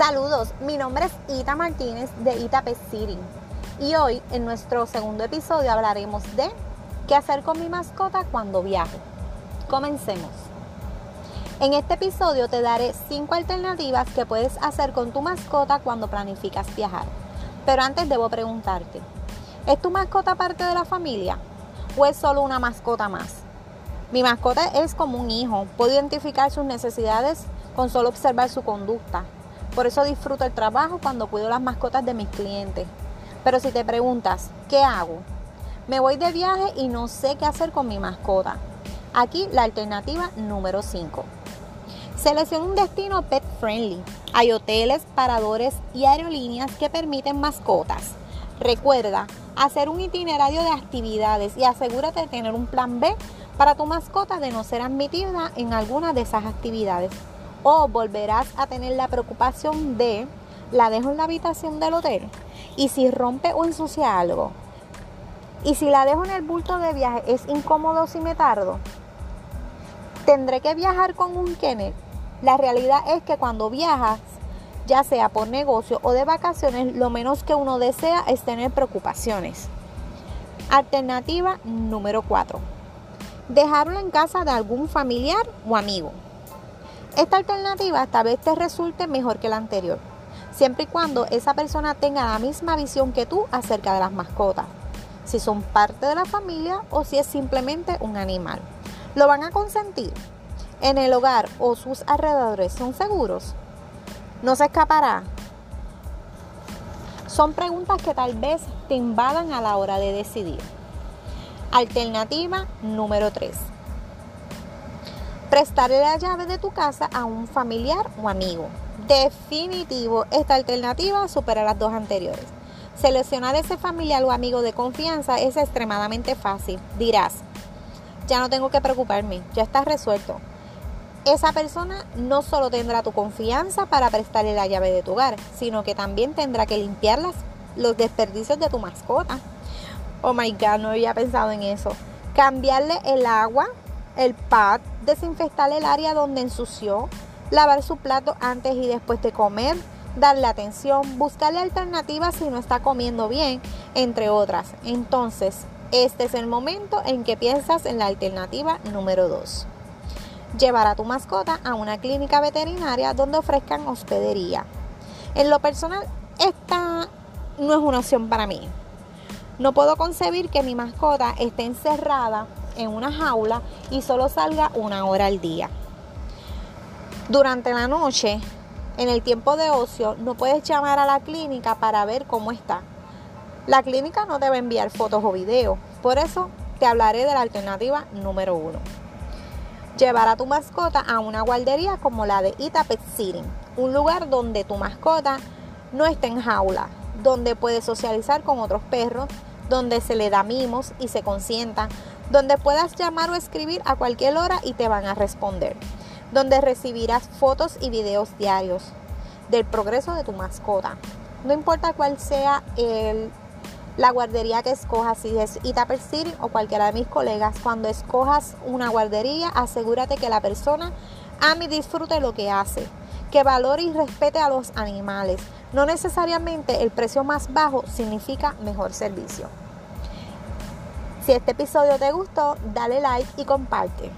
Saludos, mi nombre es Ita Martínez de Ita Pet City y hoy en nuestro segundo episodio hablaremos de qué hacer con mi mascota cuando viajo. Comencemos. En este episodio te daré 5 alternativas que puedes hacer con tu mascota cuando planificas viajar. Pero antes debo preguntarte, ¿es tu mascota parte de la familia o es solo una mascota más? Mi mascota es como un hijo, puedo identificar sus necesidades con solo observar su conducta. Por eso disfruto el trabajo cuando cuido las mascotas de mis clientes. Pero si te preguntas, ¿qué hago? Me voy de viaje y no sé qué hacer con mi mascota. Aquí la alternativa número 5. Selecciona un destino pet friendly. Hay hoteles, paradores y aerolíneas que permiten mascotas. Recuerda hacer un itinerario de actividades y asegúrate de tener un plan B para tu mascota de no ser admitida en alguna de esas actividades. O volverás a tener la preocupación de la dejo en la habitación del hotel y si rompe o ensucia algo. Y si la dejo en el bulto de viaje es incómodo si me tardo. Tendré que viajar con un kennel la realidad es que cuando viajas, ya sea por negocio o de vacaciones, lo menos que uno desea es tener preocupaciones. Alternativa número 4. Dejarlo en casa de algún familiar o amigo. Esta alternativa tal vez te resulte mejor que la anterior, siempre y cuando esa persona tenga la misma visión que tú acerca de las mascotas, si son parte de la familia o si es simplemente un animal. ¿Lo van a consentir? en el hogar o sus alrededores son seguros? ¿No se escapará? Son preguntas que tal vez te invadan a la hora de decidir. Alternativa número 3. Prestarle la llave de tu casa a un familiar o amigo. Definitivo, esta alternativa supera las dos anteriores. Seleccionar ese familiar o amigo de confianza es extremadamente fácil. Dirás, ya no tengo que preocuparme, ya está resuelto esa persona no solo tendrá tu confianza para prestarle la llave de tu hogar, sino que también tendrá que limpiar los desperdicios de tu mascota. Oh my God, no había pensado en eso. Cambiarle el agua, el pad, desinfectar el área donde ensució, lavar su plato antes y después de comer, darle atención, buscarle alternativas si no está comiendo bien, entre otras. Entonces, este es el momento en que piensas en la alternativa número 2 llevar a tu mascota a una clínica veterinaria donde ofrezcan hospedería. En lo personal, esta no es una opción para mí. No puedo concebir que mi mascota esté encerrada en una jaula y solo salga una hora al día. Durante la noche, en el tiempo de ocio, no puedes llamar a la clínica para ver cómo está. La clínica no debe enviar fotos o videos, por eso te hablaré de la alternativa número uno llevar a tu mascota a una guardería como la de Ita Pet City, un lugar donde tu mascota no esté en jaula, donde puede socializar con otros perros, donde se le da mimos y se consienta, donde puedas llamar o escribir a cualquier hora y te van a responder, donde recibirás fotos y videos diarios del progreso de tu mascota. No importa cuál sea el la guardería que escojas, si es Itapel City o cualquiera de mis colegas, cuando escojas una guardería, asegúrate que la persona ame y disfrute lo que hace, que valore y respete a los animales. No necesariamente el precio más bajo significa mejor servicio. Si este episodio te gustó, dale like y comparte.